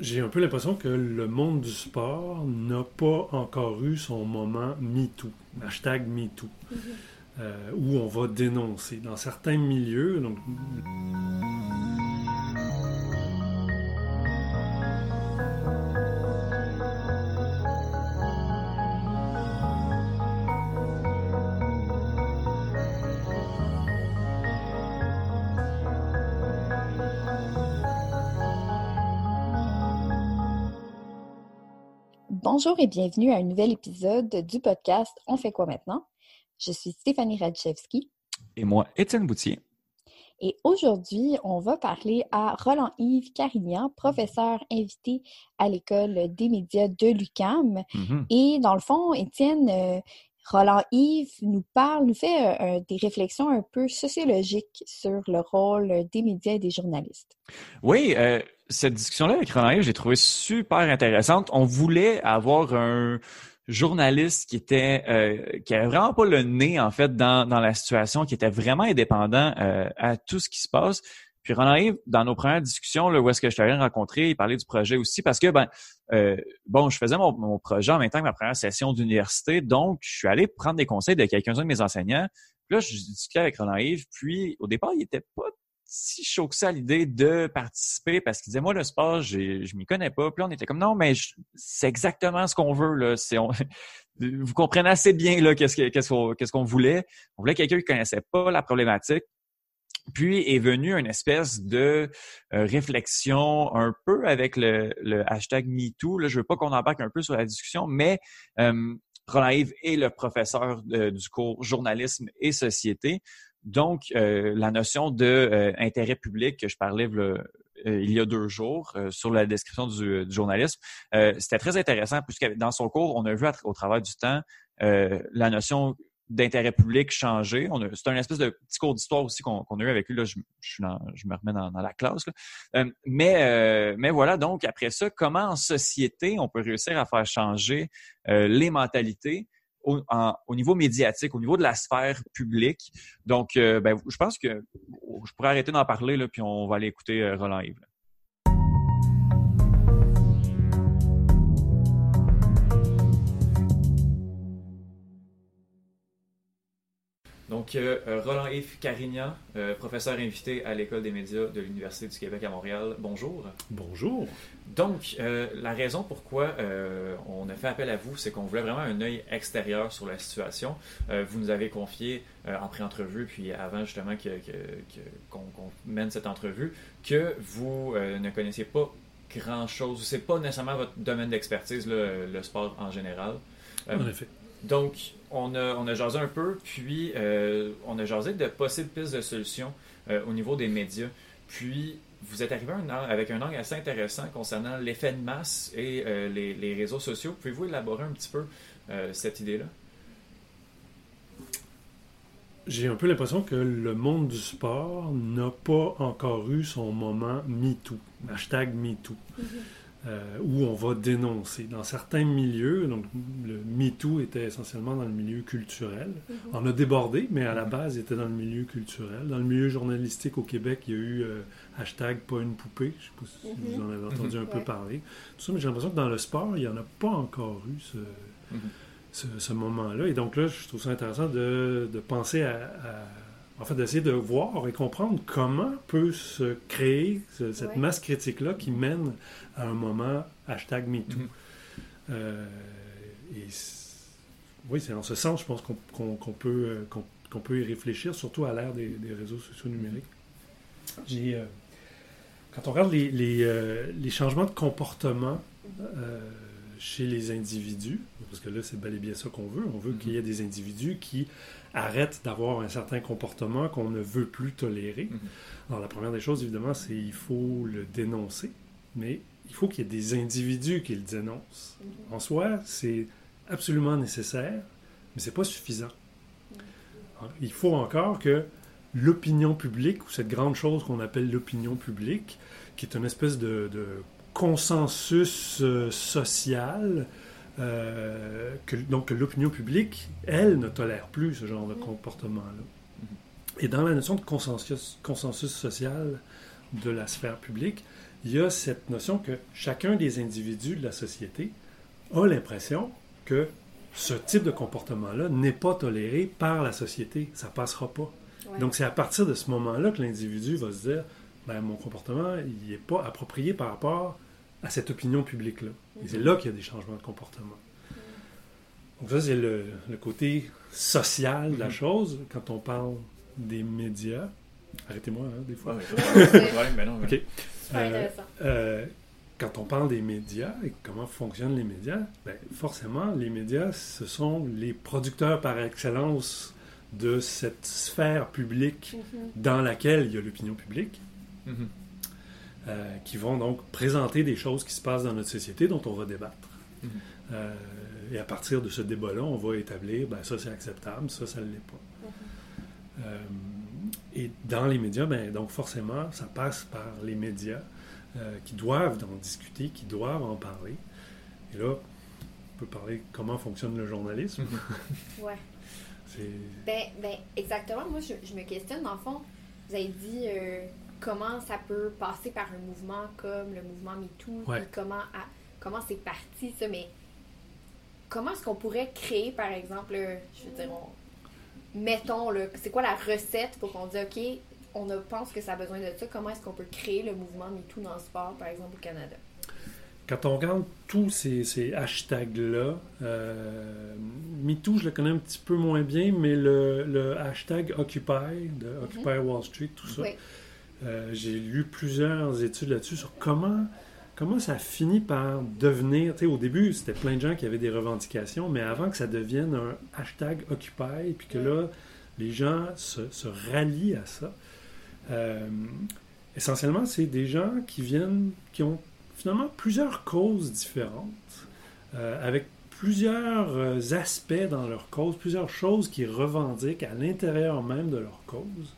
J'ai un peu l'impression que le monde du sport n'a pas encore eu son moment MeToo, hashtag MeToo, mm -hmm. euh, où on va dénoncer. Dans certains milieux, donc, Bonjour et bienvenue à un nouvel épisode du podcast On fait quoi maintenant? Je suis Stéphanie Radchevski. Et moi, Étienne Boutier. Et aujourd'hui, on va parler à Roland-Yves Carignan, professeur invité à l'École des médias de l'UCAM. Mm -hmm. Et dans le fond, Étienne, euh, Roland-Yves nous parle, nous fait euh, des réflexions un peu sociologiques sur le rôle des médias et des journalistes. Oui, euh, cette discussion-là avec Roland-Yves, j'ai trouvé super intéressante. On voulait avoir un journaliste qui était euh, qui avait vraiment pas le nez en fait dans, dans la situation, qui était vraiment indépendant euh, à tout ce qui se passe. Puis Roland-Yves, dans nos premières discussions, là, où est-ce que je t'avais rencontré, il parlait du projet aussi parce que ben euh, bon, je faisais mon, mon, projet en même temps que ma première session d'université, donc je suis allé prendre des conseils de quelques-uns de mes enseignants. Puis là, je discutais avec Roland-Yves, puis au départ, il était pas si chaud que ça à l'idée de participer parce qu'il disait moi le sport je m'y connais pas puis là, on était comme non mais c'est exactement ce qu'on veut là on, vous comprenez assez bien là qu'est-ce qu'est-ce qu'on voulait on voulait quelqu'un qui connaissait pas la problématique puis est venu une espèce de euh, réflexion un peu avec le, le hashtag MeToo. Là, je veux pas qu'on embarque un peu sur la discussion, mais euh, Roland Yves est le professeur de, du cours journalisme et société. Donc, euh, la notion de euh, public que je parlais euh, il y a deux jours sur la description du, journalisme, c'était très intéressant puisque dans son cours, on a vu au travers du temps la notion d'intérêt public changer. C'est un espèce de petit cours d'histoire aussi qu'on a eu avec lui. Là, je, me remets dans, la classe. Mais voilà, donc après ça, comment en société on peut réussir à faire changer les mentalités au, en, au, niveau médiatique, au niveau de la sphère publique. Donc, euh, ben, je pense que je pourrais arrêter d'en parler, là, puis on va aller écouter euh, Roland Yves. Donc, euh, Roland-Yves Carignan, euh, professeur invité à l'École des médias de l'Université du Québec à Montréal. Bonjour. Bonjour. Donc, euh, la raison pourquoi on a fait appel à vous, c'est qu'on voulait vraiment un œil extérieur sur la situation. vous nous avez confié en pré-entrevue, puis avant justement qu'on que, que, qu mène cette entrevue, que vous ne connaissiez pas grand-chose. C'est pas nécessairement votre domaine d'expertise, le, le, sport en général. en effet. Donc, on a, on a jasé un peu, puis euh, on a jasé de possibles pistes de solutions euh, au niveau des médias. Puis, vous êtes arrivé un, avec un angle assez intéressant concernant l'effet de masse et euh, les, les, réseaux sociaux. Pouvez-vous élaborer un petit peu euh, cette idée-là? J'ai un peu l'impression que le monde du sport n'a pas encore eu son moment MeToo, hashtag MeToo. Mm -hmm. Euh, où on va dénoncer. Dans certains milieux, donc le MeToo était essentiellement dans le milieu culturel. Mm -hmm. On a débordé, mais à la base, il était dans le milieu culturel. Dans le milieu journalistique au Québec, il y a eu euh, hashtag pas une poupée. Je ne sais pas si mm -hmm. vous en avez entendu un ouais. peu parler. Tout ça, mais j'ai l'impression que dans le sport, il n'y en a pas encore eu ce, ce, ce moment-là. Et donc là, je trouve ça intéressant de, de penser à, à en fait, d'essayer de voir et comprendre comment peut se créer ce, cette ouais. masse critique-là qui mène à un moment hashtag MeToo. Mm -hmm. euh, et oui, c'est en ce sens, je pense qu'on qu peut, qu qu peut y réfléchir, surtout à l'ère des, des, réseaux sociaux numériques. J'ai, euh, quand on regarde les, les, euh, les changements de comportement euh, chez les individus, parce que là, c'est bel et bien ça qu'on veut, on veut mm -hmm. qu'il y ait des individus qui arrête d'avoir un certain comportement qu'on ne veut plus tolérer. Mm -hmm. Alors la première des choses, évidemment, c'est il faut le dénoncer, mais il faut qu'il y ait des individus qui le dénoncent. Mm-hmm. En soi, c'est absolument nécessaire, mais c'est pas suffisant. Il faut encore que l'opinion publique, ou cette grande chose qu'on appelle l'opinion publique, qui est une espèce de, consensus euh, social, euh, que, donc l'opinion publique, elle, ne tolère plus ce genre de comportement-là. Et dans la notion de consensus, consensus social de la sphère publique, il y a cette notion que chacun des individus de la société a l'impression que ce type de comportement-là n'est pas toléré par la société. Ça passera pas. Donc c'est à partir de ce moment-là que l'individu va se dire, ben, mon comportement, il n'est pas approprié par rapport à cette opinion publique-là. Et c'est là qu'il y a des changements de comportement. Donc ça, c'est le, côté social de la mhm. chose. Quand on parle des médias, arrêtez-moi hein, des fois. mais non, euh, euh, quand on parle des médias et comment fonctionnent les médias, ben, forcément, les médias, ce sont les producteurs par excellence de cette sphère publique mhm. dans laquelle il y a l'opinion publique. Mhm. Euh, qui vont donc présenter des choses qui se passent dans notre société dont on va débattre. Mhm. Euh, et à partir de ce débat-là, on va établir, ben, ça c'est acceptable, ça, ça ne l'est pas. Mhm. Euh, et dans les médias, ben, donc forcément, ça passe par les médias qui doivent en discuter, qui doivent en parler. Et là, on peut parler comment fonctionne le journalisme. Ouais. Ben, ben, exactement. Moi, je, je, me questionne, dans le fond, vous avez dit comment ça peut passer par un mouvement comme le mouvement MeToo, comment, comment c'est parti, ça, mais comment est-ce qu'on pourrait créer, par exemple, je veux dire, mettons, c'est quoi la recette pour qu'on dise, OK, on pense que ça a besoin de ça, comment est-ce qu'on peut créer le mouvement MeToo dans le sport, par exemple, au Canada? Quand on regarde tous ces, hashtags-là, euh, MeToo, je le connais un petit peu moins bien, mais le, hashtag Occupy, de. Occupy Wall Street, tout ça, euh, j'ai lu plusieurs études là-dessus sur comment, comment ça finit par devenir. Au début, c'était plein de gens qui avaient des revendications, mais avant que ça devienne un hashtag Occupy, puis que là, les gens se, rallient à ça. Euh, essentiellement, c'est des gens qui viennent, qui ont finalement plusieurs causes différentes, euh, avec plusieurs aspects dans leur cause, plusieurs choses qu'ils revendiquent à l'intérieur même de leur cause.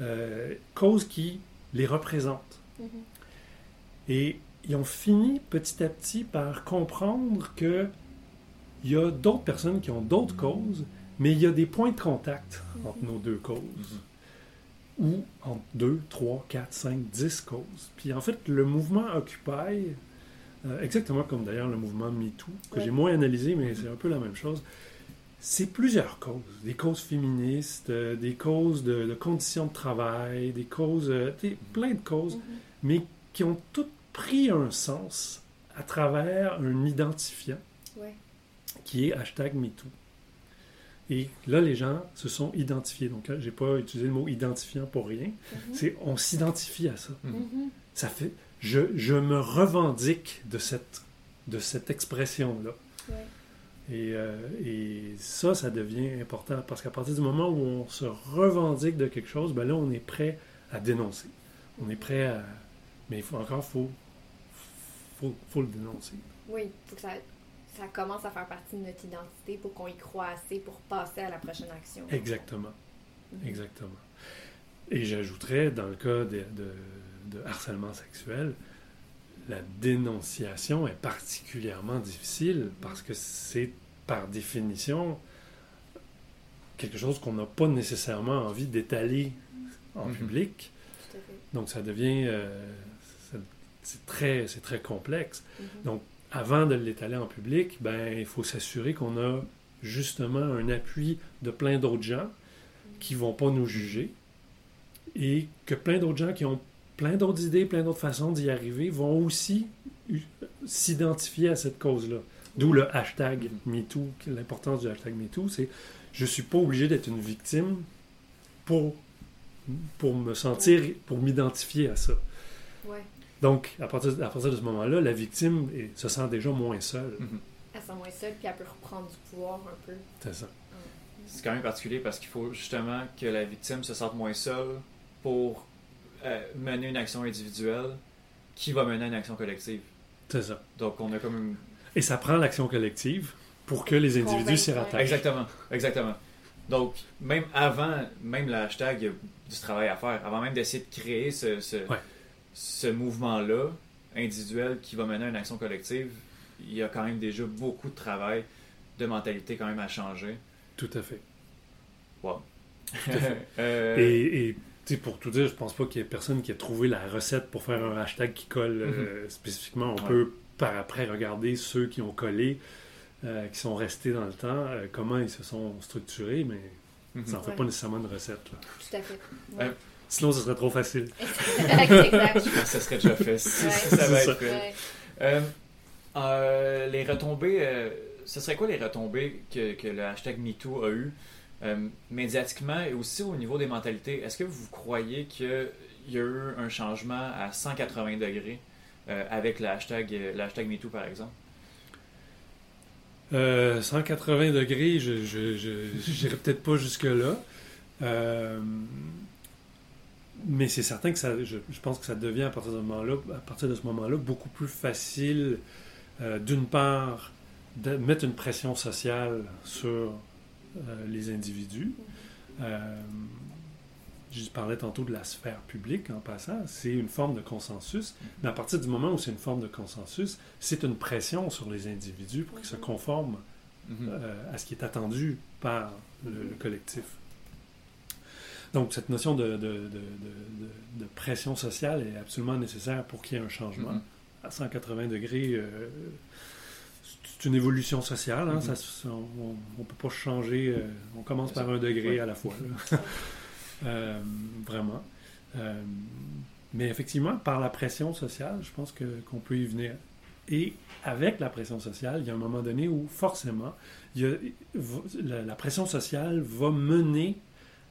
Euh, cause qui les représente. Mm-hmm. Et ils ont fini petit à petit par comprendre que il y a d'autres personnes qui ont d'autres causes, mais il y a des points de contact mm-hmm. entre nos deux causes. Mm-hmm. Ou entre deux, trois, quatre, cinq, dix causes. Puis en fait, le mouvement Occupy, euh, exactement comme d'ailleurs le mouvement MeToo, que j'ai moins analysé, mais c'est un peu la même chose, c'est plusieurs causes. Des causes féministes, euh, des causes de, conditions de travail, des causes, euh, plein de causes, mhm. mais qui ont toutes pris un sens à travers un identifiant qui est hashtag MeToo. Et là, les gens se sont identifiés. Donc, j'ai pas utilisé le mot identifiant pour rien. Mhm. C'est on s'identifie à ça. Mhm. Ça fait, je, je, me revendique de cette, de cette expression-là. Euh, et, ça, ça devient important parce qu'à partir du moment où on se revendique de quelque chose, ben là, on est prêt à dénoncer. On est prêt à. Mais il faut encore, faut, faut, le dénoncer. Oui, il faut que ça, ça, commence à faire partie de notre identité pour qu'on y croit assez pour passer à la prochaine action. Exactement. Mhm. Exactement. Et j'ajouterais, dans le cas de, de harcèlement sexuel, la dénonciation est particulièrement difficile parce que c'est par définition quelque chose qu'on n'a pas nécessairement envie d'étaler en mhm. public. Donc ça devient euh, c'est très c'est très complexe. Mhm. Donc avant de l'étaler en public, ben il faut s'assurer qu'on a justement un appui de plein d'autres gens qui vont pas nous juger et que plein d'autres gens qui ont plein d'autres idées, plein d'autres façons d'y arriver vont aussi s'identifier à cette cause-là. D'où le hashtag MeToo, l'importance du hashtag MeToo, c'est je ne suis pas obligé d'être une victime pour, pour me sentir, pour m'identifier à ça. Donc, à partir, à partir de ce moment-là, la victime se sent déjà moins seule. Mm-hmm. Elle se sent moins seule, puis elle peut reprendre du pouvoir un peu. C'est ça. C'est quand même particulier parce qu'il faut justement que la victime se sente moins seule pour euh, mener une action individuelle qui va mener une action collective. C'est ça. Donc, on a comme une... Et ça prend l'action collective pour que les individus s'y rattachent. Exactement, exactement. Donc, même avant, même le hashtag, il y a du travail à faire. Avant même d'essayer de créer ce, ce, ce mouvement-là, individuel, qui va mener à une action collective, il y a quand même déjà beaucoup de travail, de mentalité quand même à changer. Tout à fait. Wow. Euh, et, et pour tout dire, je pense pas qu'il y ait personne qui ait trouvé la recette pour faire un hashtag qui colle euh, mm-hmm. spécifiquement. On peut par après regarder ceux qui ont collé, euh, qui sont restés dans le temps, comment ils se sont structurés, mais mm-hmm. ça n'en fait pas nécessairement une recette. Tout à fait. sinon, ce serait trop facile. exact. ça serait déjà fait. ça va être fait. les retombées, ce serait quoi les retombées que, que le hashtag MeToo a eu euh, médiatiquement et aussi au niveau des mentalités, est-ce que vous croyez qu'il y a eu un changement à 180 degrés euh, avec le hashtag, MeToo, par exemple? 180 euh, degrés, je n'irai peut-être pas jusque-là. mais c'est certain que ça, je, pense que ça devient à partir de, moment-là, à partir de ce moment-là beaucoup plus facile, d'une part, de mettre une pression sociale sur les individus. Euh, je parlais tantôt de la sphère publique en passant, c'est une forme de consensus, mais à partir du moment où c'est une forme de consensus, c'est une pression sur les individus pour qu'ils se conforment mm-hmm. euh, à ce qui est attendu par le, collectif. Donc cette notion de, de, de, pression sociale est absolument nécessaire pour qu'il y ait un changement. Mm-hmm. À 180 degrés, c'est une évolution sociale. Hein, mm-hmm. on ne peut pas changer. Euh, on commence par un degré à la fois. Euh, vraiment. Euh, mais effectivement, par la pression sociale, je pense que, qu'on peut y venir. Et avec la pression sociale, il y a un moment donné où forcément, il la, pression sociale va mener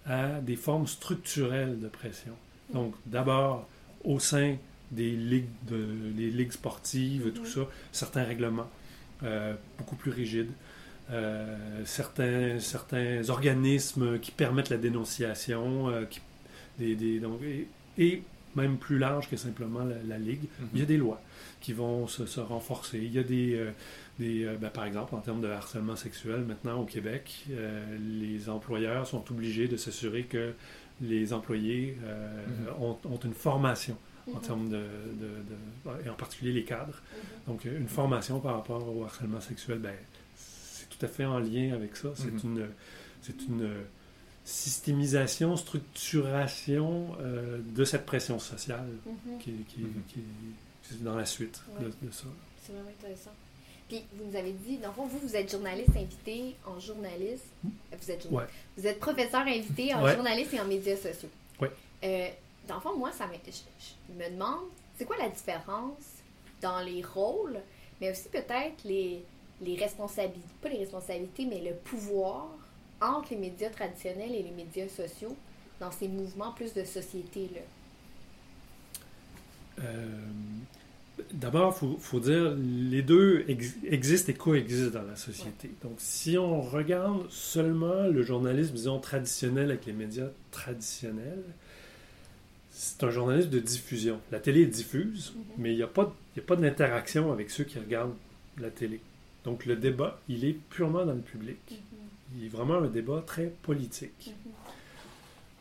à des formes structurelles de pression. Donc, d'abord, au sein des ligues, de, des ligues sportives, tout ça, certains règlements. Euh, beaucoup plus rigide. Euh, certains, certains organismes qui permettent la dénonciation, euh, qui, des, des, donc, et, même plus large que simplement la, Ligue, il y a mhm. des lois qui vont se, se renforcer. Il y a des, des ben, par exemple, en termes de harcèlement sexuel, maintenant au Québec, les employeurs sont obligés de s'assurer que les employés mhm. ont, ont, une formation en termes de, et en particulier les cadres. Mm-hmm. Donc, une formation par rapport au harcèlement sexuel, ben, c'est tout à fait en lien avec ça. C'est mm-hmm. une, c'est une systémisation, structuration euh, de cette pression sociale mm-hmm. qui, qui, est dans la suite de, ça. C'est vraiment intéressant. Puis, vous nous avez dit, dans le fond, vous, vous êtes journaliste invité en journaliste. Hmm? Vous êtes, vous êtes professeur invité en journaliste et en médias sociaux. Oui. Euh, dans le fond, moi, ça je, me demande, c'est quoi la différence dans les rôles, mais aussi peut-être les, les responsabilités, pas les responsabilités, mais le pouvoir entre les médias traditionnels et les médias sociaux dans ces mouvements plus de société-là? Euh, d'abord, il faut, dire, les deux existent et coexistent dans la société. Donc, si on regarde seulement le journalisme, disons, traditionnel avec les médias traditionnels, c'est un journalisme de diffusion. La télé diffuse, mhm. mais il n'y a pas, pas d'interaction avec ceux qui regardent la télé. Donc le débat, il est purement dans le public. Mhm. Il est vraiment un débat très politique. Mhm.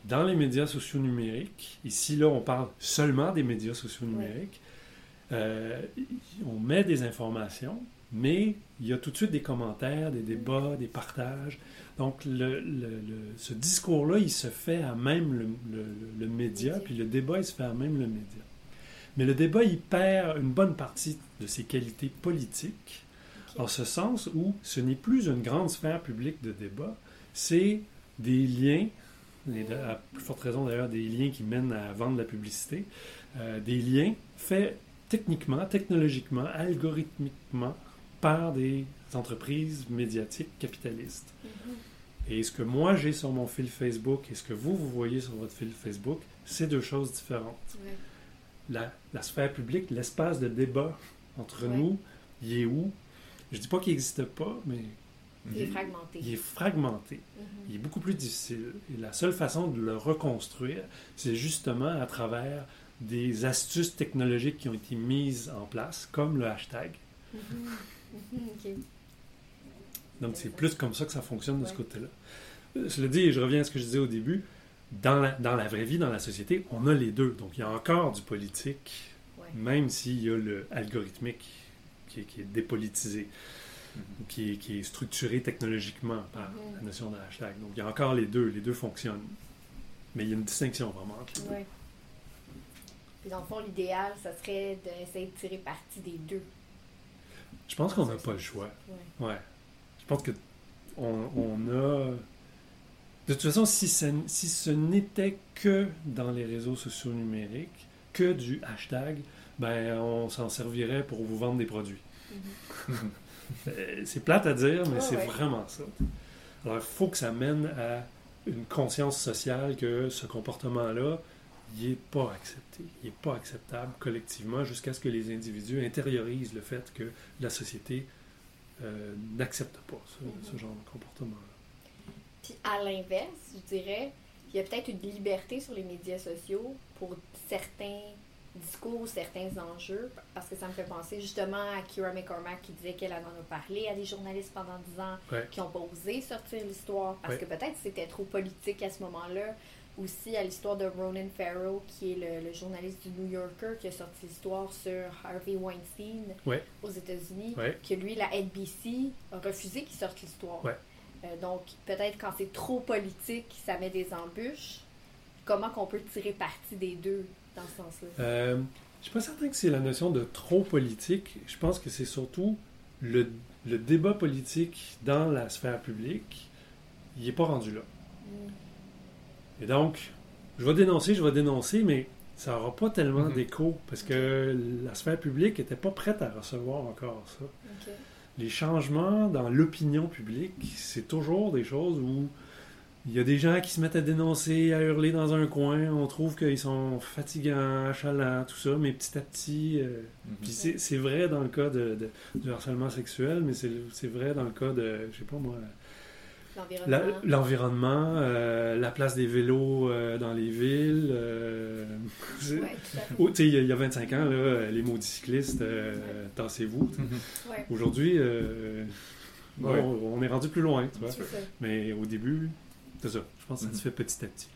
Dans les médias sociaux numériques, ici là on parle seulement des médias sociaux numériques, euh, on met des informations, mais il y a tout de suite des commentaires, des débats, des partages. Donc, le, ce discours-là, il se fait à même le, média, puis le débat, il se fait à même le média. Mais le débat, il perd une bonne partie de ses qualités politiques, en ce sens où ce n'est plus une grande sphère publique de débat, c'est des liens, à plus forte raison d'ailleurs, des liens qui mènent à vendre la publicité, euh, des liens faits techniquement, technologiquement, algorithmiquement par des entreprises médiatiques capitalistes. Mm-hmm. Et ce que moi j'ai sur mon fil Facebook et ce que vous, vous voyez sur votre fil Facebook, c'est deux choses différentes. La, sphère publique, l'espace de débat entre nous, il est où? Je dis pas qu'il n'existe pas, mais... Il, est fragmenté. Il est fragmenté. Mm-hmm. Il est beaucoup plus difficile. Et la seule façon de le reconstruire, c'est justement à travers des astuces technologiques qui ont été mises en place, comme le hashtag. Donc, c'est plus comme ça que ça fonctionne de ce côté-là. Je le dis et je reviens à ce que je disais au début. Dans la, dans la vraie vie, dans la société, on a les deux. Donc, il y a encore du politique, même s'il y a le algorithmique qui est, qui est dépolitisé, mm-hmm. qui, est, qui, est, structuré technologiquement par mm-hmm. la notion de hashtag. Donc, il y a encore les deux. Les deux fonctionnent. Mais il y a une distinction vraiment entre les deux. Puis dans le fond, l'idéal, ça serait d'essayer de tirer parti des deux. Je pense qu'on n'a pas le choix. Ouais. Je pense que on, a. De toute façon, si, si ce n'était que dans les réseaux sociaux numériques, que du hashtag, ben on s'en servirait pour vous vendre des produits. Mm-hmm. Euh, c'est plate à dire, mais c'est vraiment ça. Alors, il faut que ça mène à une conscience sociale que ce comportement-là, il n'est pas accepté. Il n'est pas acceptable collectivement jusqu'à ce que les individus intériorisent le fait que la société euh, n'accepte pas ce, genre de comportement-là. Puis à l'inverse, je dirais, il y a peut-être une liberté sur les médias sociaux pour certains discours, certains enjeux, parce que ça me fait penser justement à Kira McCormack qui disait qu'elle en a parlé à des journalistes pendant 10 ans qui n'ont pas osé sortir l'histoire parce que peut-être c'était trop politique à ce moment-là aussi à l'histoire de Ronan Farrow, qui est le, journaliste du New Yorker qui a sorti l'histoire sur Harvey Weinstein aux États-Unis, que lui, la NBC, a refusé qu'il sorte l'histoire. Euh, donc, peut-être quand c'est trop politique, ça met des embûches. Comment qu'on peut tirer parti des deux dans ce sens-là? Euh, je suis pas certain que c'est la notion de trop politique. Je pense que c'est surtout le, le, débat politique dans la sphère publique, il n'est pas rendu là. Mm. Et donc, je vais dénoncer, je vais dénoncer, mais ça n'aura pas tellement mhm. d'écho parce que la sphère publique n'était pas prête à recevoir encore ça. Les changements dans l'opinion publique, c'est toujours des choses où il y a des gens qui se mettent à dénoncer, à hurler dans un coin. On trouve qu'ils sont fatigants, achalants, tout ça, mais petit à petit. Euh, mhm. Puis c'est vrai dans le cas de, du harcèlement sexuel, mais c'est vrai dans le cas de, je sais pas moi, L'environnement. Euh, la, place des vélos euh, dans les villes. Euh, oh, il y, a 25 ans, là, les maudits cyclistes, tassez-vous. Mhm. Aujourd'hui, on, est rendu plus loin. Mais au début, c'est ça. Je pense que ça se mhm. fait petit à petit.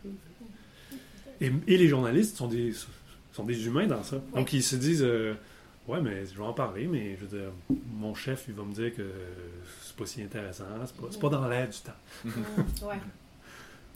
Et, et, les journalistes sont des, sont des humains dans ça. Donc, ils se disent Ouais, mais je vais en parler, mais je veux dire, mon chef, il va me dire que c'est pas si intéressant, c'est pas, pas dans l'air du temps. Mm, ouais.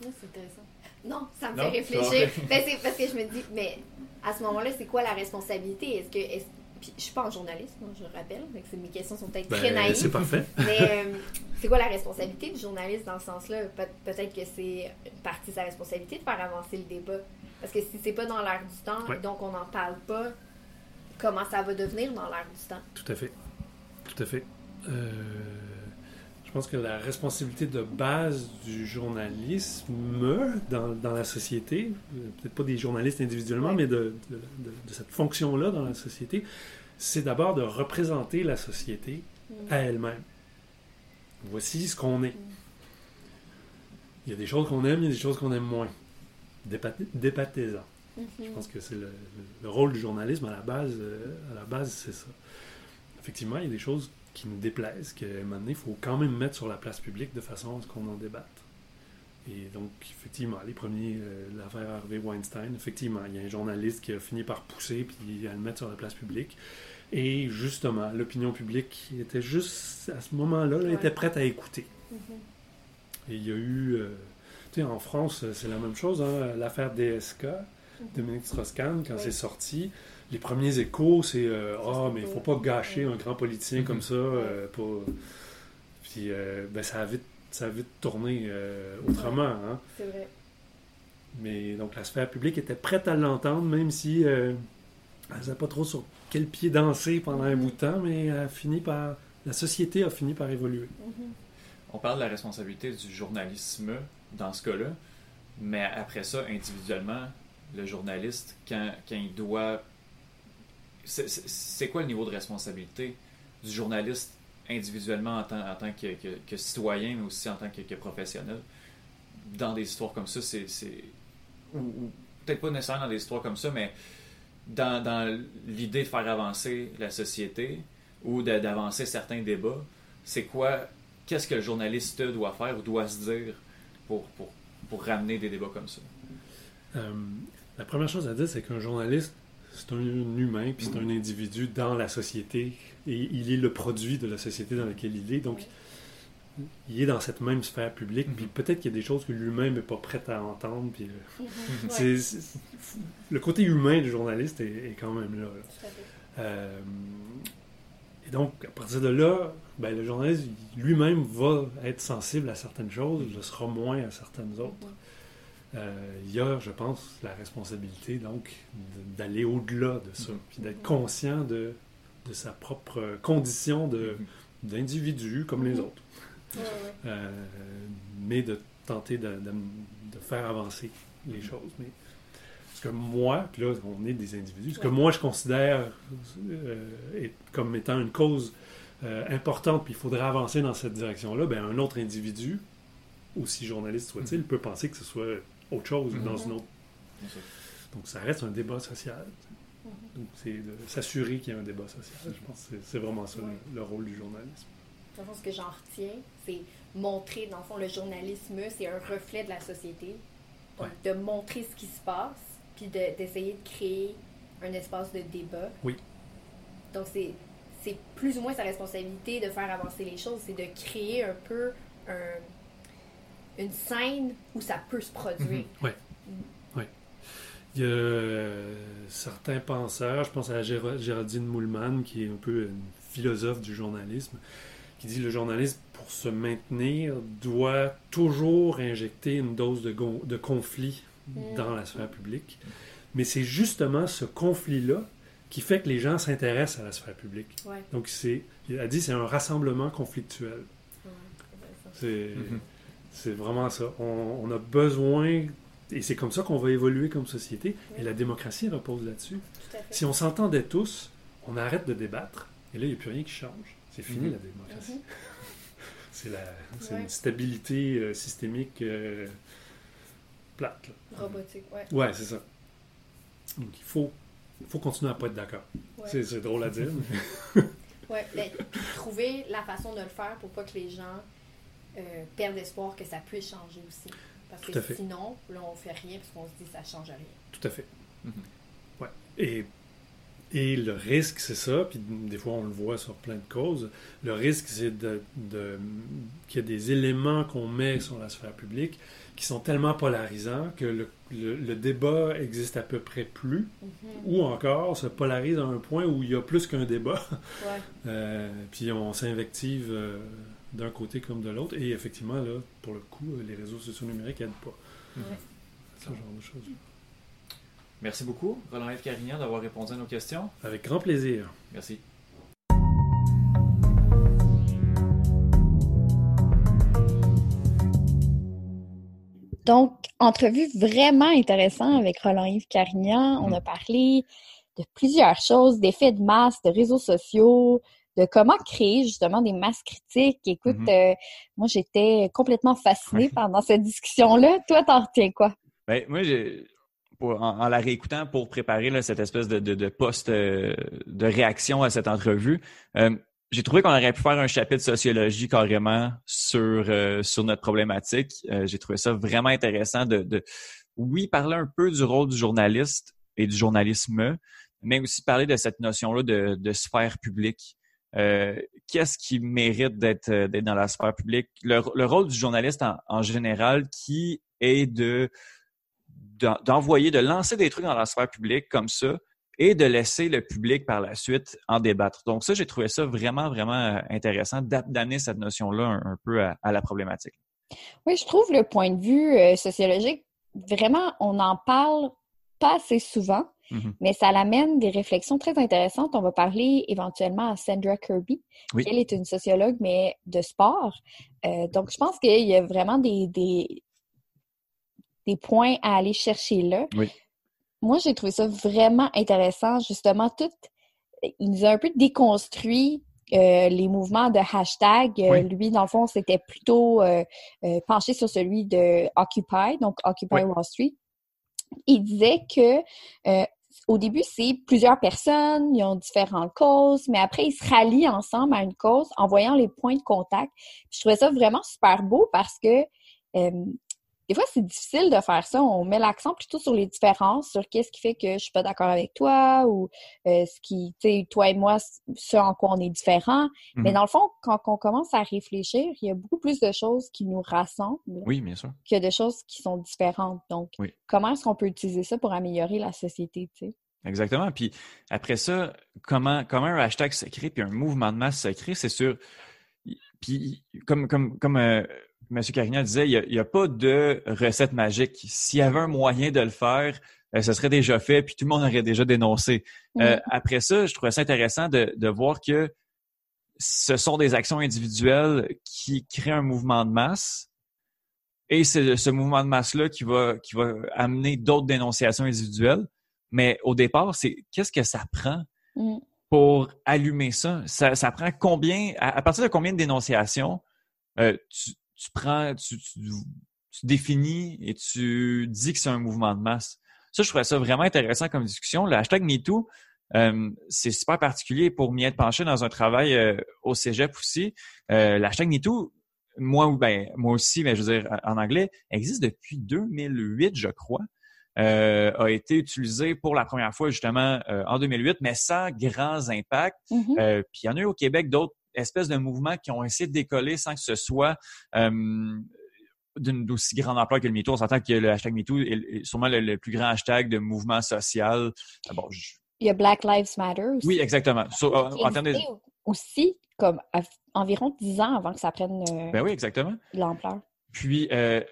c'est intéressant. Non, ça me fait réfléchir. Ben, c'est parce que je me dis, mais à ce moment-là, c'est quoi la responsabilité? Est-ce que. Est puis, je suis pas en journaliste, moi, je le rappelle, donc mes questions sont peut-être très ben, naïves. C'est parfait. mais euh, c'est quoi la responsabilité du journaliste dans ce sens-là? peut-être que c'est partie de sa responsabilité de faire avancer le débat. Parce que si c'est pas dans l'air du temps, donc on n'en parle pas, comment ça va devenir dans l'air du temps. Tout à fait. Tout à fait. Euh, je pense que la responsabilité de base du journalisme dans, dans la société, euh, peut-être pas des journalistes individuellement, mais de, de, cette fonction-là dans la société, c'est d'abord de représenter la société mm. à elle-même. Voici ce qu'on est. Mm. Il y a des choses qu'on aime, il y a des choses qu'on aime moins. Dépathésant. Je pense que c'est le, rôle du journalisme à la base, euh, à la base c'est ça. Effectivement, il y a des choses qui nous déplaisent, qu'à un moment donné, il faut quand même mettre sur la place publique de façon à ce qu'on en débatte. Et donc, effectivement, les premiers, euh, l'affaire Harvey Weinstein, effectivement, il y a un journaliste qui a fini par pousser puis à le mettre sur la place publique. Et justement, l'opinion publique était juste, à ce moment-là, était prête à écouter. Mm-hmm. Et il y a eu, euh, tu sais, en France, c'est la même chose, hein, l'affaire DSK. Dominique Strauss-Kahn, quand c'est sorti, les premiers échos, c'est euh, Ah, mais il faut pas gâcher un grand politicien comme ça. Euh, Puis euh, ben, ça, a vite, ça a vite tourné autrement. Hein. C'est vrai. Mais donc la sphère publique était prête à l'entendre, même si elle ne savait pas trop sur quel pied danser pendant un mm-hmm. bout de temps, mais a fini par, la société a fini par évoluer. Mm-hmm. On parle de la responsabilité du journalisme dans ce cas-là, mais après ça, individuellement, le journaliste quand, il doit. C'est quoi le niveau de responsabilité du journaliste individuellement en tant, que, citoyen, mais aussi en tant que, professionnel? Dans des histoires comme ça? C'est. Ou, peut-être pas nécessairement dans des histoires comme ça, mais dans, l'idée de faire avancer la société ou d'avancer certains débats, c'est quoi, qu'est-ce que le journaliste doit faire ou doit se dire pour ramener des débats comme ça? Euh, la première chose à dire, c'est qu'un journaliste, c'est un humain, puis c'est un individu dans la société, et il est le produit de la société dans laquelle il est. Donc, il est dans cette même sphère publique, puis peut-être qu'il y a des choses que lui-même n'est pas prêt à entendre. Puis, euh, le côté humain du journaliste est, quand même là. Euh, et donc, à partir de là, ben, le journaliste lui-même va être sensible à certaines choses, le sera moins à certaines autres. Euh, il y a, je pense, la responsabilité donc d'aller au-delà de ça, puis d'être conscient de, de, sa propre condition d'individu comme les autres. Euh, mais de tenter de, de, faire avancer les choses. Mais ce que moi, puis là, on est des individus, ce que moi je considère euh, comme étant une cause euh, importante, puis il faudrait avancer dans cette direction-là, ben, un autre individu, aussi journaliste soit-il, peut penser que ce soit autre chose dans mm-hmm. une autre. Donc ça reste un débat social. Mm-hmm. Donc c'est de s'assurer qu'il y a un débat social. Je pense que c'est vraiment ça le, rôle du journalisme ce que j'en retiens, c'est montrer, dans le fond, le journalisme, c'est un reflet de la société. de montrer ce qui se passe, puis d'essayer de, créer un espace de débat. Oui. Donc, c'est plus ou moins sa responsabilité de faire avancer les choses, c'est de créer un peu une scène où ça peut se produire. Oui. Mm. Ouais. Il y a euh, certains penseurs, je pense à Géraldine Moulman, qui est un peu une philosophe du journalisme, qui dit le journaliste, pour se maintenir, doit toujours injecter une dose de, de conflit mm. dans la sphère publique. Mais c'est justement ce conflit-là qui fait que les gens s'intéressent à la sphère publique. Donc, c'est, il a dit, c'est un rassemblement conflictuel. Mm-hmm. c'est, vraiment ça. On, a besoin, et c'est comme ça qu'on va évoluer comme société, et la démocratie repose là-dessus. Si on s'entendait tous, on arrête de débattre, et là, il n'y a plus rien qui change. C'est fini mhm. la démocratie. Mhm. c'est une stabilité euh, systémique euh, plate. Robotique, ouais. Ouais, c'est ça. Donc il faut, faut continuer à ne pas être d'accord. C'est drôle à dire. oui, mais trouver la façon de le faire pour pas que les gens euh, perdent espoir que ça puisse changer aussi. Parce que sinon, là, on fait rien parce qu'on se dit que ça change rien. Tout à fait. Mhm. Ouais. Et et le risque, c'est ça, puis des fois on le voit sur plein de causes, le risque c'est de, qu'il y a des éléments qu'on met sur la sphère publique qui sont tellement polarisants que le, le, débat existe à peu près plus, mm-hmm. ou encore se polarise à un point où il y a plus qu'un débat, euh, puis on s'invective euh, d'un côté comme de l'autre, et effectivement, là, pour le coup, les réseaux sociaux numériques n'aident pas. Ce genre de choses. Merci beaucoup, Roland-Yves Carignan, d'avoir répondu à nos questions. Avec grand plaisir. Merci. Donc, entrevue vraiment intéressante avec Roland-Yves Carignan. On mm. a parlé de plusieurs choses, d'effets de masse, de réseaux sociaux, de comment créer justement des masses critiques. Écoute, mm-hmm. euh, moi, j'étais complètement fascinée pendant cette discussion-là. Toi, t'en retiens quoi? Ben, moi, j'ai en, la réécoutant pour préparer cette espèce de, de, post euh, de réaction à cette entrevue, euh, j'ai trouvé qu'on aurait pu faire un chapitre de sociologie carrément sur, euh, sur notre problématique. j'ai trouvé ça vraiment intéressant de, de, oui, parler un peu du rôle du journaliste et du journalisme, mais aussi parler de cette notion-là de, de sphère publique. Qu'est-ce qui mérite d'être dans la sphère publique? Le, rôle du journaliste en, en général qui est de d'envoyer, de lancer des trucs dans la sphère publique comme ça et de laisser le public par la suite en débattre. Donc ça, j'ai trouvé ça vraiment, vraiment euh, intéressant d'amener cette notion-là un, peu à, la problématique. Oui, je trouve le point de vue euh, sociologique, vraiment, on n'en parle pas assez souvent, mm-hmm. mais ça amène des réflexions très intéressantes. On va parler éventuellement à Sandra Kirby. Elle est une sociologue, mais de sport. Euh, donc, je pense qu'il y a vraiment des, des points à aller chercher là. Moi, j'ai trouvé ça vraiment intéressant, justement, tout. Il nous a un peu déconstruit euh, les mouvements de hashtag. Euh, lui, dans le fond, c'était plutôt euh, penché sur celui de Occupy, donc Occupy Wall Street. Il disait que au début, c'est plusieurs personnes, ils ont différentes causes, mais après, ils se rallient ensemble à une cause en voyant les points de contact. je trouvais ça vraiment super beau parce que euh, des fois, c'est difficile de faire ça. On met l'accent plutôt sur les différences, sur qu'est-ce qui fait que je suis pas d'accord avec toi ou euh, ce qui, tu sais, toi et moi, ce en quoi on est différents. Mais mhm. dans le fond, quand on commence à réfléchir, il y a beaucoup plus de choses qui nous rassemblent. Oui, bien sûr. Que de choses qui sont différentes. Donc, comment est-ce qu'on peut utiliser ça pour améliorer la société, tu sais? Exactement. Puis après ça, comment, comment un hashtag se crée, puis un mouvement de masse se crée, c'est sûr. Puis comme, comme, comme euh, M. Carignan disait, il n'y a, pas de recette magique. S'il y avait un moyen de le faire, euh, ce serait déjà fait, puis tout le monde aurait déjà dénoncé. Euh, après ça, je trouvais ça intéressant de, de, voir que ce sont des actions individuelles qui créent un mouvement de masse. Et c'est ce mouvement de masse-là qui va, qui va amener d'autres dénonciations individuelles. Mais au départ, c'est qu'est-ce que ça prend mm. pour allumer ça? ça? ça? prend combien, à, partir de combien de dénonciations euh, tu, tu prends, tu, définis et tu dis que c'est un mouvement de masse. Ça, je trouvais ça vraiment intéressant comme discussion. Le hashtag MeToo, euh, c'est super particulier pour m'y être penché dans un travail euh, au cégep aussi. Euh, le hashtag MeToo, moi, ben, moi aussi, mais je veux dire, en anglais, existe depuis 2008, je crois. a été utilisé pour la première fois justement en 2008, mais sans grands impacts. Mm-hmm. puis il y en a eu au Québec d'autres espèces de mouvements qui ont essayé de décoller sans que ce soit euh, d'une d'aussi grande ampleur que le MeToo. On s'entend que le hashtag MeToo est sûrement le, plus grand hashtag de mouvement social. Ah, Il y a Black Lives Matter aussi. Oui, exactement. Aussi, comme environ dix ans avant que ça prenne euh, ben oui, exactement. l'ampleur. Puis, euh,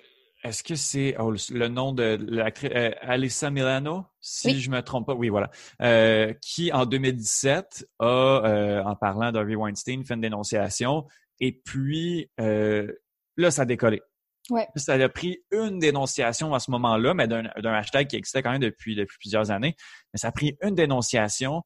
est-ce que c'est oh, le nom de l'actrice euh, Alyssa Milano, si je me trompe pas? Oui, voilà. Euh, qui, en 2017, a, euh, en parlant d'Harvey Weinstein, fait une dénonciation. Et puis, là, ça a décollé. Ouais. Ça a pris une dénonciation à ce moment-là, mais d'un hashtag qui existait quand même depuis, depuis plusieurs années. Mais ça a pris une dénonciation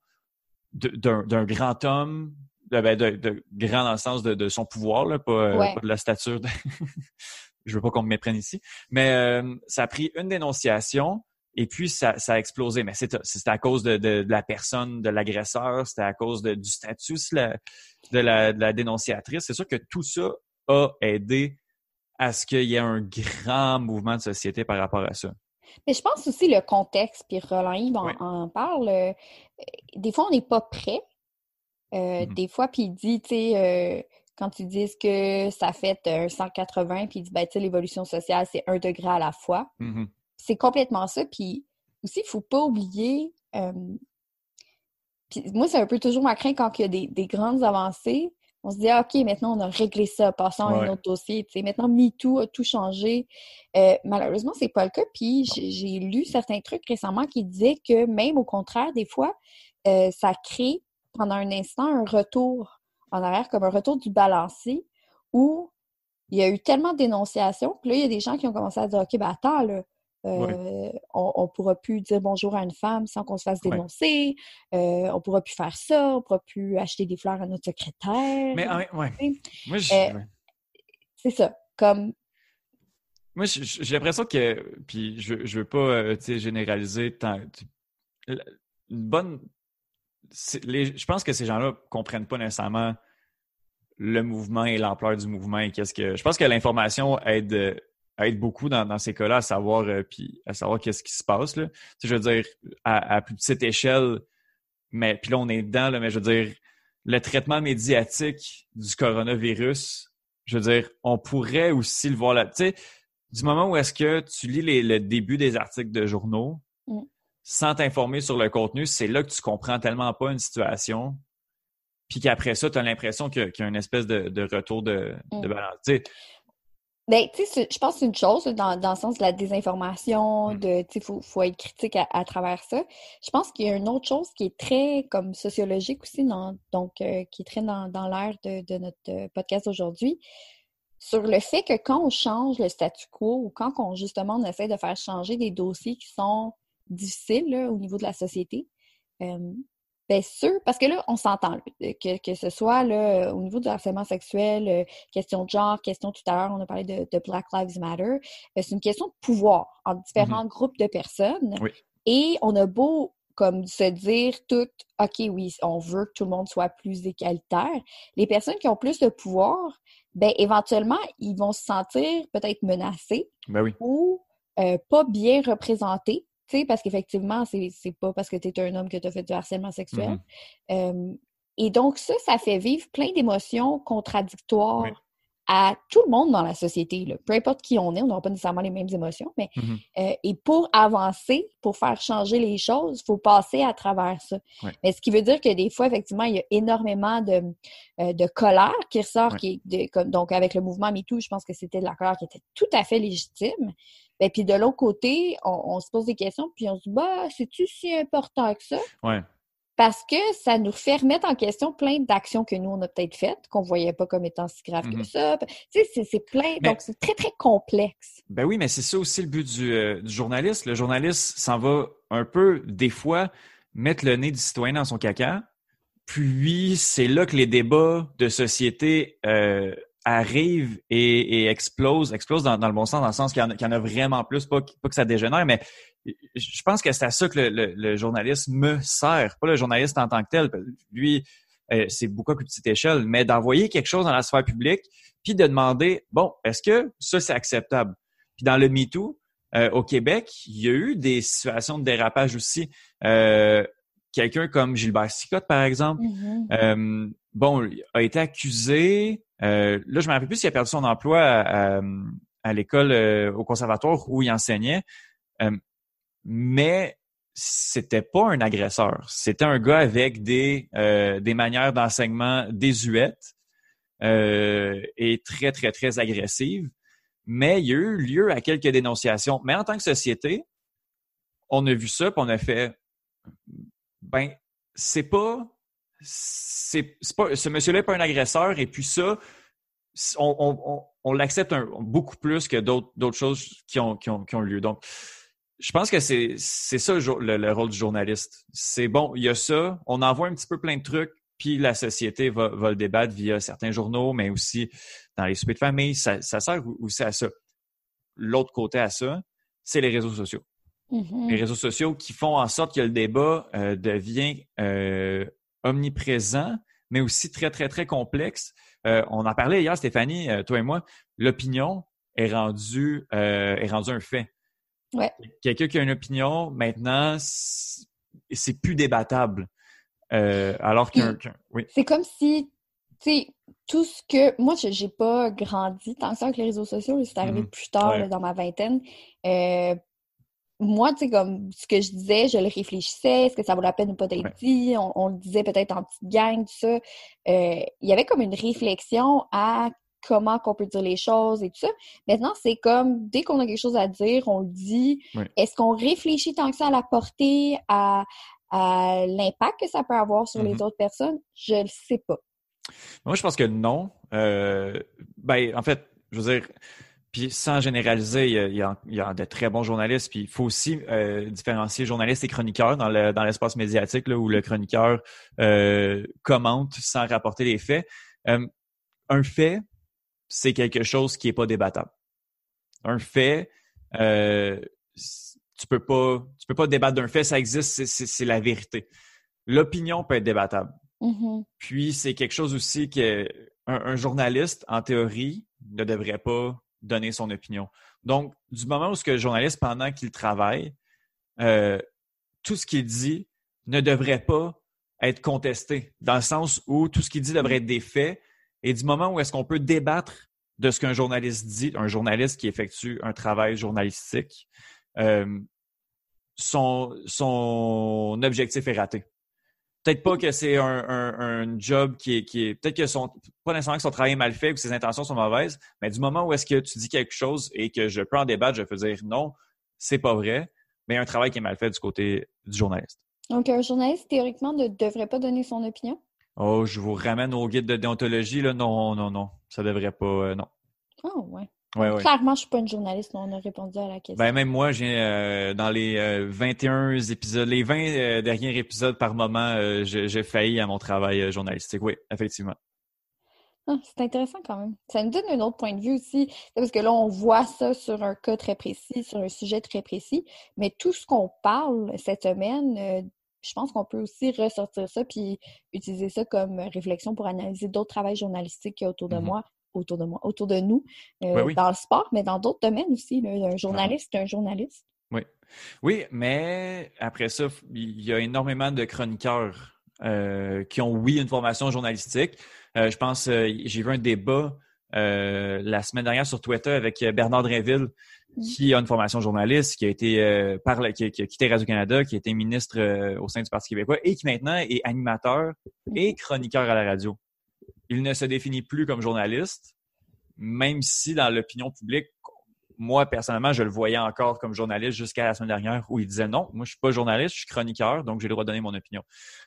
d'un grand homme de, ben, de, de, grand dans le sens de, de son pouvoir, là, pas, pas de la stature de, je veux pas qu'on me méprenne ici, mais euh, ça a pris une dénonciation et puis ça, ça a explosé. Mais c'était à cause de, de, la personne, de l'agresseur, c'était à cause de, du statut de, la, de la dénonciatrice. C'est sûr que tout ça a aidé à ce qu'il y ait un grand mouvement de société par rapport à ça. Mais je pense aussi le contexte, puis Roland Yves en, parle. Euh, des fois, on n'est pas prêt. Euh, mm-hmm. Des fois, puis il dit, tu sais, quand ils disent que ça fait un 180, puis ils disent, ben, tu sais, l'évolution sociale, c'est un degré à la fois. Mm-hmm. C'est complètement ça. Puis aussi, il ne faut pas oublier. puis moi, c'est un peu toujours ma crainte quand il y a des, grandes avancées. On se dit, ah, OK, maintenant, on a réglé ça, passons à un autre dossier. sais maintenant, MeToo a tout changé. Euh, malheureusement, c'est pas le cas. Puis j'ai lu certains trucs récemment qui disaient que même au contraire, des fois, euh, ça crée pendant un instant un retour en arrière comme un retour du balancier où il y a eu tellement de dénonciations, puis là, il y a des gens qui ont commencé à dire OK, ben attends, là, euh, on ne pourra plus dire bonjour à une femme sans qu'on se fasse dénoncer. Euh, on pourra plus faire ça. On pourra plus acheter des fleurs à notre secrétaire. Mais ah ouais. Moi, euh, c'est ça. Comme. Moi, j'ai l'impression que. Puis, je ne veux pas généraliser tant. Une bonne je pense que ces gens-là ne comprennent pas nécessairement le mouvement et l'ampleur du mouvement qu'est-ce que. Je pense que l'information aide, beaucoup dans, ces cas-là à savoir euh, puis à savoir qu'est-ce qui se passe. Là. je veux dire, à, plus petite échelle, mais puis là, on est dedans, mais je veux dire, le traitement médiatique du coronavirus, je veux dire, on pourrait aussi le voir là. Tu sais, du moment où est-ce que tu lis le début des articles de journaux, mm sans t'informer sur le contenu, c'est là que tu comprends tellement pas une situation. Puis qu'après ça, tu as l'impression qu'il y, a une espèce de, retour de, mm. balance. Ben, tu sais, je pense que c'est une chose dans, le sens de la désinformation, mm. de, tu sais, faut, faut être critique à, travers ça. Je pense qu'il y a une autre chose qui est très, comme sociologique aussi, donc, euh, qui est très dans, dans l'air de, notre euh, podcast aujourd'hui, sur le fait que quand on change le statu quo ou quand on, justement, on essaie de faire changer des dossiers qui sont difficile au niveau de la société. bien sûr, parce que là, on s'entend, que, que, ce soit là, au niveau du harcèlement sexuel, euh, question de genre, question tout à l'heure, on a parlé de, Black Lives Matter, euh, c'est une question de pouvoir entre différents mm-hmm. groupes de personnes. Et on a beau comme se dire tout, OK, oui, on veut que tout le monde soit plus égalitaire. Les personnes qui ont plus de pouvoir, ben éventuellement, ils vont se sentir peut-être menacés ben ou euh, pas bien représentés. Parce qu'effectivement, c'est, pas parce que tu es un homme que tu as fait du harcèlement sexuel. Mm-hmm. et donc, ça, ça fait vivre plein d'émotions contradictoires à tout le monde dans la société. Là. Peu importe qui on est, on n'aura pas nécessairement les mêmes émotions, mais mm-hmm. euh, et pour avancer, pour faire changer les choses, il faut passer à travers ça. Mais ce qui veut dire que des fois, effectivement, il y a énormément de, euh, de colère qui ressort, qui de, comme, donc avec le mouvement MeToo, je pense que c'était de la colère qui était tout à fait légitime. Et puis de l'autre côté, on, on, se pose des questions, puis on se dit, bah, c'est-tu si important que ça? Ouais parce que ça nous fait remettre en question plein d'actions que nous, on a peut-être faites, qu'on ne voyait pas comme étant si grave que mm-hmm. ça. Tu sais, c'est plein. donc, c'est très, très complexe. Ben oui, mais c'est ça aussi le but euh, du, journaliste. Le journaliste s'en va un peu, des fois, mettre le nez du citoyen dans son caca. Puis, c'est là que les débats de société euh, arrivent et, explosent, explosent dans, le bon sens, dans le sens qu'il y, en a vraiment plus, pas, pas que ça dégénère, mais je pense que c'est à ça que le, journaliste me sert, pas le journaliste en tant que tel. Lui, euh, c'est beaucoup à plus petite échelle, mais d'envoyer quelque chose dans la sphère publique, puis de demander, bon, est-ce que ça, c'est acceptable? Puis dans le MeToo, euh, au Québec, il y a eu des situations de dérapage aussi. Euh, quelqu'un comme Gilbert Sicotte, par exemple, mm-hmm. bon, a été accusé. là, je me rappelle plus s'il a perdu son emploi à, à l'école, au conservatoire où il enseignait mais c'était pas un agresseur. C'était un gars avec des, euh, des manières d'enseignement désuètes euh, et très, très, très agressives. Mais il y a eu lieu à quelques dénonciations. Mais en tant que société, on a vu ça, puis on a fait ben, c'est pas. C'est pas. Ce monsieur-là n'est pas un agresseur, et puis ça, on, on, on, l'accepte beaucoup plus que d'autres choses qui ont, qui, ont, qui ont lieu. Donc, je pense que c'est ça le, rôle du journaliste. C'est bon, il y a ça, on envoie un petit peu plein de trucs, puis la société va, va le débattre via certains journaux, mais aussi dans les soupers de famille. Ça, ça sert aussi à ça. L'autre côté à ça, c'est les réseaux sociaux. Mm-hmm. Les réseaux sociaux qui font en sorte que le débat euh, devient euh, omniprésent, mais aussi très, très, très complexe. Euh, on en parlait hier, Stéphanie, toi et moi. L'opinion est rendue, est rendue un fait. Quelqu'un qui a une opinion, maintenant, c'est plus débattable. Euh, alors qu'un. Oui. C'est comme si, tu sais, tout ce que. Moi, j'ai pas grandi tant que ça avec les réseaux sociaux, c'est arrivé mm-hmm. plus tard dans ma vingtaine. Euh, moi, tu sais, comme ce que je disais, je le réfléchissais, est-ce que ça vaut la peine ou pas d'être dit? On, le disait peut-être en petite gang, tout ça. Euh, il y avait comme une réflexion à comment qu'on peut dire les choses et tout ça. Maintenant, c'est comme dès qu'on a quelque chose à dire, on le dit. Est-ce qu'on réfléchit tant que ça à la portée, à, l'impact que ça peut avoir sur les mm-hmm. autres personnes? Je ne sais pas. Moi, je pense que non. Euh, ben, en fait, je veux dire, puis sans généraliser, il y, a, de très bons journalistes, puis il faut aussi euh, différencier journalistes et chroniqueurs dans, l'espace médiatique là, où le chroniqueur euh, commente sans rapporter les faits. un fait, c'est quelque chose qui n'est pas débattable. Un fait, euh, tu peux pas, tu peux pas débattre d'un fait, ça existe, c'est la vérité. L'opinion peut être débattable. Mm-hmm. Puis c'est quelque chose aussi que un, journaliste, en théorie, ne devrait pas donner son opinion. Donc, du moment où ce que le journaliste, pendant qu'il travaille, euh, tout ce qu'il dit ne devrait pas être contesté, dans le sens où tout ce qu'il dit devrait être des faits, et du moment où est-ce qu'on peut débattre de ce qu'un journaliste dit, un journaliste qui effectue un travail journalistique, euh, son, objectif est raté. Peut-être pas que c'est un, job qui est, peut-être que son, pas nécessairement que son travail est mal fait ou que ses intentions sont mauvaises, mais du moment où est-ce que tu dis quelque chose et que je peux en débattre, je peux dire non, c'est pas vrai, mais un travail qui est mal fait du côté du journaliste. Donc, un journaliste, théoriquement, ne devrait pas donner son opinion? Oh, je vous ramène au guide de déontologie, là. Non, non, non. Ça devrait pas. Euh, non. Oh, ouais. Ouais, ouais. Clairement, je suis pas une journaliste, on a répondu à la question. Ben, même moi, j'ai euh, dans les 21 euh, épisodes, les 20 derniers épisodes par moment, j'ai failli à mon travail journalistique. Oui, effectivement. Ah, c'est intéressant quand même. Ça nous donne un autre point de vue aussi. Parce que là, on voit ça sur un cas très précis, sur un sujet très précis. Mais tout ce qu'on parle cette semaine je pense qu'on peut aussi ressortir ça puis utiliser ça comme réflexion pour analyser d'autres travails journalistiques qu'il y a autour de mm-hmm. moi, autour de moi, autour de nous, euh, dans le sport, mais dans d'autres domaines aussi. Un journaliste, c'est un journaliste. Oui. Oui, mais après ça, il y a énormément de chroniqueurs euh, qui ont, oui, une formation journalistique. Euh, je pense, j'ai vu un débat la semaine dernière sur Twitter avec Bernard Drinville, mm. qui a une formation journaliste, qui a été par qui, a quitté Radio-Canada, qui a été ministre au sein du Parti québécois et qui maintenant est animateur et mm. chroniqueur à la radio il ne se définit plus comme journaliste, même si dans l'opinion publique, moi, personnellement, je le voyais encore comme journaliste jusqu'à la semaine dernière où il disait non, moi, je suis pas journaliste, je suis chroniqueur, donc j'ai le droit de donner mon opinion.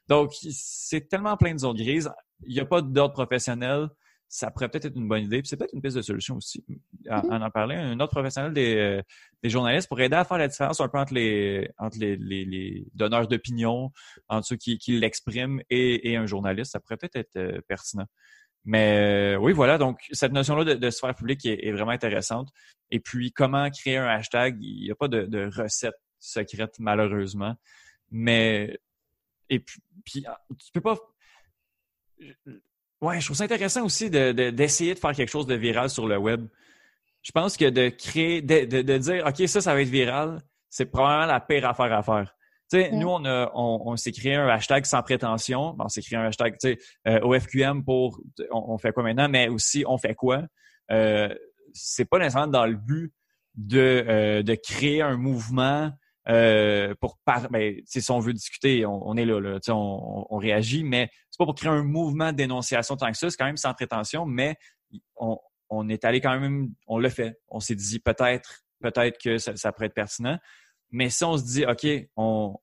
Donc, c'est tellement plein de zones grises. Il n'y a pas d'ordre professionnel ça pourrait peut-être être une bonne idée. Puis c'est peut-être une piste de solution aussi. À, mm-hmm. en, parler, un autre professionnel euh, des, journalistes pour aider à faire la différence un peu entre les, entre les, donneurs d'opinion, entre ceux qui, l'expriment et, un journaliste, ça pourrait peut-être être, euh, pertinent. Mais euh, oui, voilà, donc cette notion-là de, sphère publique est, vraiment intéressante. Et puis, comment créer un hashtag? Il n'y a pas de, de recette secrète, malheureusement. Mais, et puis, puis tu peux pas Ouais, je trouve ça intéressant aussi d'essayer de, faire quelque chose de viral sur le web. Je pense que de créer, de, dire, OK, ça, ça va être viral, c'est probablement la pire affaire à faire. Tu sais, nous, on, a, on, s'est créé un hashtag sans prétention. on s'est créé un hashtag, tu sais, euh, OFQM pour on, fait quoi maintenant, mais aussi on fait quoi? Euh, c'est pas nécessairement dans le but de, euh, de créer un mouvement euh, pour par, ben, si on veut discuter, on, est là, là on, on, réagit, mais c'est pas pour créer un mouvement de dénonciation tant que ça, c'est quand même sans prétention, mais on, on est allé quand même, on l'a fait. On s'est dit peut-être, peut-être que ça, pourrait être pertinent. Mais si on se dit, OK, on,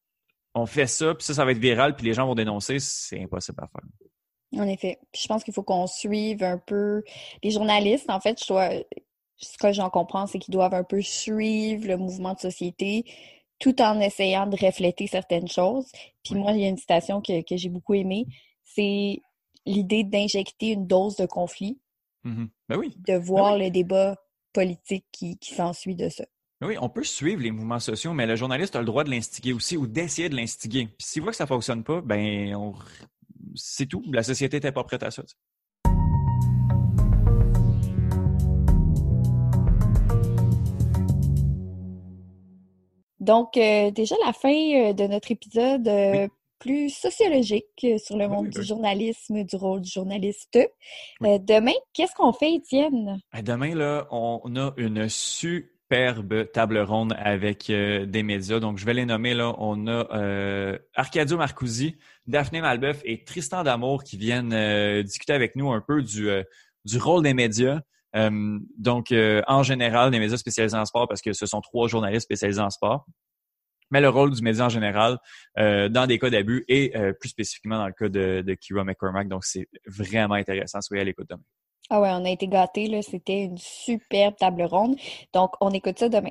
on fait ça, puis ça, ça va être viral, puis les gens vont dénoncer, c'est impossible à faire. En effet. Puis je pense qu'il faut qu'on suive un peu les journalistes. En fait, je dois, ce que j'en comprends, c'est qu'ils doivent un peu suivre le mouvement de société, tout en essayant de refléter certaines choses. Puis moi, il y a une citation que, j'ai beaucoup aimée, c'est l'idée d'injecter une dose de conflit. Mm-hmm. Ben oui. De ben voir le débat politique qui, s'ensuit de ça. Ben oui, on peut suivre les mouvements sociaux, mais le journaliste a le droit de l'instiguer aussi ou d'essayer de l'instiguer. Puis s'il voit que ça ne fonctionne pas, ben c'est tout. La société n'était pas prête à ça. Donc, euh, déjà la fin euh, de notre épisode euh, plus sociologique sur le monde du journalisme, du rôle du journaliste. demain, qu'est-ce qu'on fait, Étienne? Ben, demain, là, on a une superbe table ronde avec des médias. Donc, je vais les nommer. Là. On a Arcadio Marcusi, Daphné Malbeuf et Tristan Damour qui viennent discuter avec nous un peu du, du rôle des médias. Euh, donc, euh, en général, les médias spécialisés en sport, parce que ce sont trois journalistes spécialisés en sport, mais le rôle du média en général euh, dans des cas d'abus et plus spécifiquement dans le cas de, de Kira McCormack. Donc, c'est vraiment intéressant. Soyez à l'écoute demain. Ah ouais, on a été gâtés. C'était une superbe table ronde. Donc, on écoute ça demain.